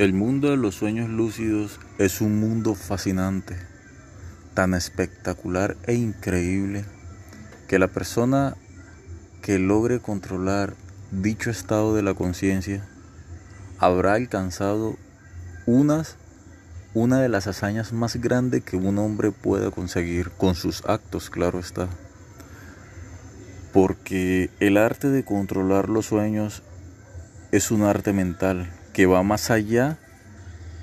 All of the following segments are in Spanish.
El mundo de los sueños lúcidos es un mundo fascinante, tan espectacular e increíble que la persona que logre controlar dicho estado de la conciencia habrá alcanzado unas una de las hazañas más grandes que un hombre pueda conseguir con sus actos, claro está. Porque el arte de controlar los sueños es un arte mental que va más allá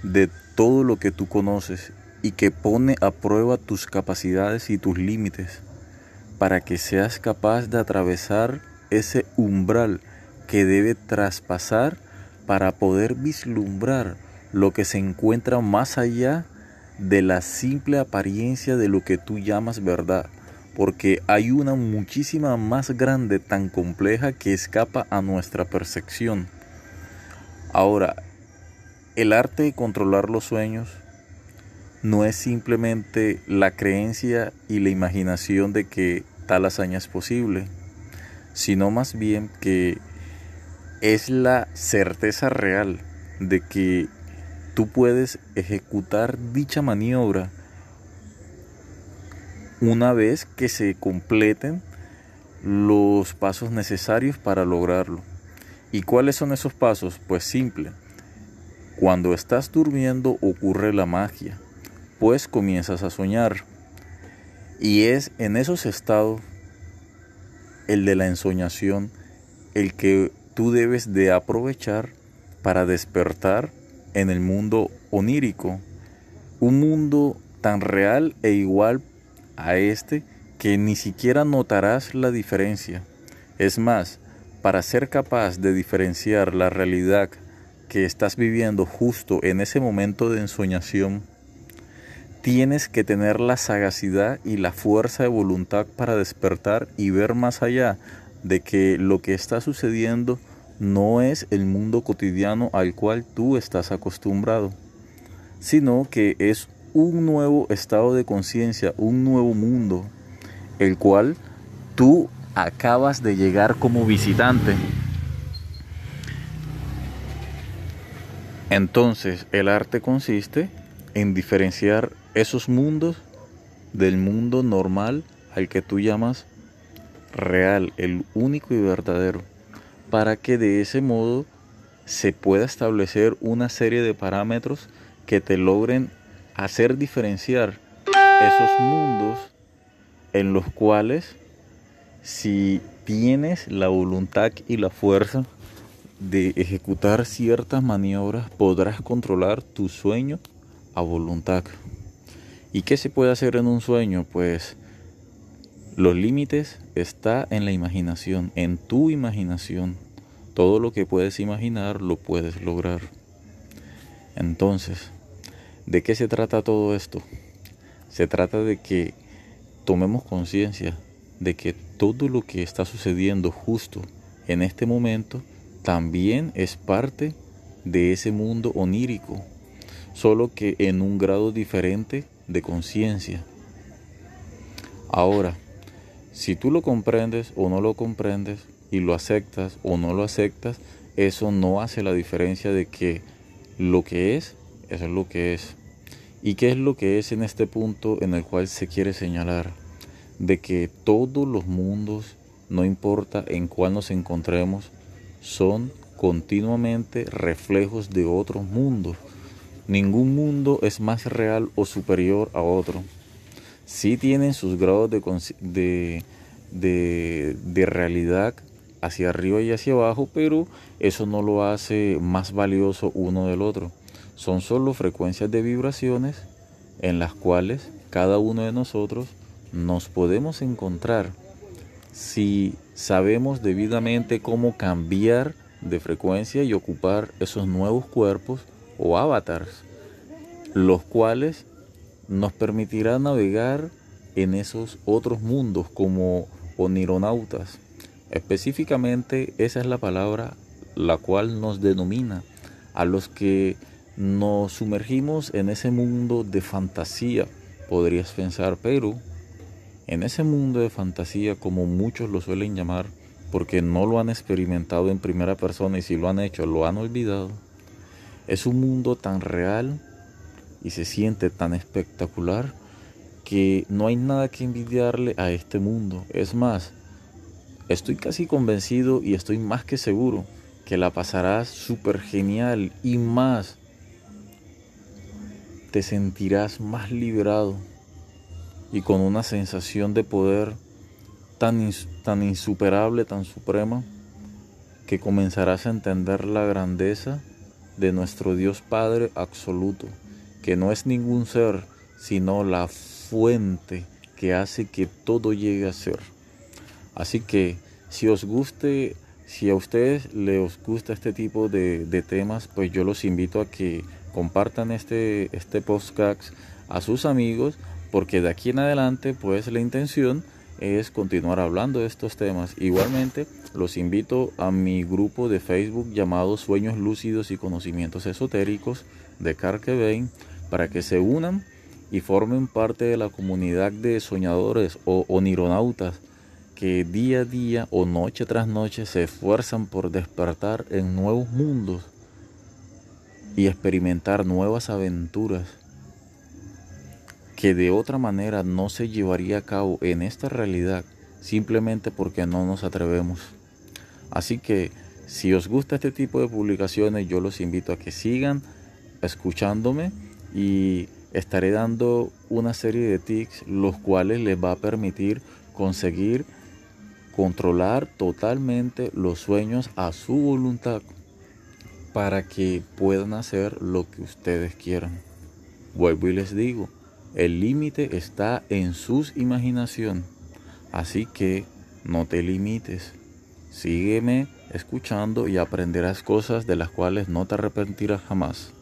de todo lo que tú conoces y que pone a prueba tus capacidades y tus límites para que seas capaz de atravesar ese umbral que debe traspasar para poder vislumbrar lo que se encuentra más allá de la simple apariencia de lo que tú llamas verdad, porque hay una muchísima más grande, tan compleja que escapa a nuestra percepción. Ahora, el arte de controlar los sueños no es simplemente la creencia y la imaginación de que tal hazaña es posible, sino más bien que es la certeza real de que tú puedes ejecutar dicha maniobra una vez que se completen los pasos necesarios para lograrlo. ¿Y cuáles son esos pasos? Pues simple. Cuando estás durmiendo ocurre la magia, pues comienzas a soñar. Y es en esos estados, el de la ensoñación, el que tú debes de aprovechar para despertar en el mundo onírico. Un mundo tan real e igual a este que ni siquiera notarás la diferencia. Es más, para ser capaz de diferenciar la realidad que estás viviendo justo en ese momento de ensoñación, tienes que tener la sagacidad y la fuerza de voluntad para despertar y ver más allá de que lo que está sucediendo no es el mundo cotidiano al cual tú estás acostumbrado, sino que es un nuevo estado de conciencia, un nuevo mundo, el cual tú acabas de llegar como visitante. Entonces el arte consiste en diferenciar esos mundos del mundo normal al que tú llamas real, el único y verdadero, para que de ese modo se pueda establecer una serie de parámetros que te logren hacer diferenciar esos mundos en los cuales si tienes la voluntad y la fuerza de ejecutar ciertas maniobras, podrás controlar tu sueño a voluntad. ¿Y qué se puede hacer en un sueño? Pues los límites está en la imaginación, en tu imaginación. Todo lo que puedes imaginar lo puedes lograr. Entonces, ¿de qué se trata todo esto? Se trata de que tomemos conciencia de que todo lo que está sucediendo justo en este momento también es parte de ese mundo onírico, solo que en un grado diferente de conciencia. Ahora, si tú lo comprendes o no lo comprendes y lo aceptas o no lo aceptas, eso no hace la diferencia de que lo que es, eso es lo que es. ¿Y qué es lo que es en este punto en el cual se quiere señalar? De que todos los mundos, no importa en cuál nos encontremos, son continuamente reflejos de otros mundos. Ningún mundo es más real o superior a otro. Sí tienen sus grados de, de, de realidad hacia arriba y hacia abajo, pero eso no lo hace más valioso uno del otro. Son solo frecuencias de vibraciones en las cuales cada uno de nosotros nos podemos encontrar si sabemos debidamente cómo cambiar de frecuencia y ocupar esos nuevos cuerpos o avatars, los cuales nos permitirá navegar en esos otros mundos como onironautas. Específicamente esa es la palabra la cual nos denomina a los que nos sumergimos en ese mundo de fantasía, podrías pensar, pero en ese mundo de fantasía, como muchos lo suelen llamar, porque no lo han experimentado en primera persona y si lo han hecho lo han olvidado, Es un mundo tan real y se siente tan espectacular que no hay nada que envidiarle a este mundo. Es más, estoy casi convencido y estoy más que seguro que la pasarás súper genial y más te sentirás más liberado y con una sensación de poder tan, tan insuperable, tan suprema, que comenzarás a entender la grandeza de nuestro Dios Padre absoluto, que no es ningún ser, sino la fuente que hace que todo llegue a ser. Así que si os guste, si a ustedes les gusta este tipo de, de temas, pues yo los invito a que compartan este, este podcast a sus amigos, porque de aquí en adelante, pues la intención es continuar hablando de estos temas. Igualmente, los invito a mi grupo de Facebook llamado Sueños Lúcidos y Conocimientos Esotéricos de Carquevein para que se unan y formen parte de la comunidad de soñadores o onironautas que día a día o noche tras noche se esfuerzan por despertar en nuevos mundos y experimentar nuevas aventuras que de otra manera no se llevaría a cabo en esta realidad simplemente porque no nos atrevemos. Así que si os gusta este tipo de publicaciones yo los invito a que sigan escuchándome y estaré dando una serie de tics los cuales les va a permitir conseguir controlar totalmente los sueños a su voluntad para que puedan hacer lo que ustedes quieran. Vuelvo y les digo, el límite está en sus imaginación. Así que no te limites. Sígueme escuchando y aprenderás cosas de las cuales no te arrepentirás jamás.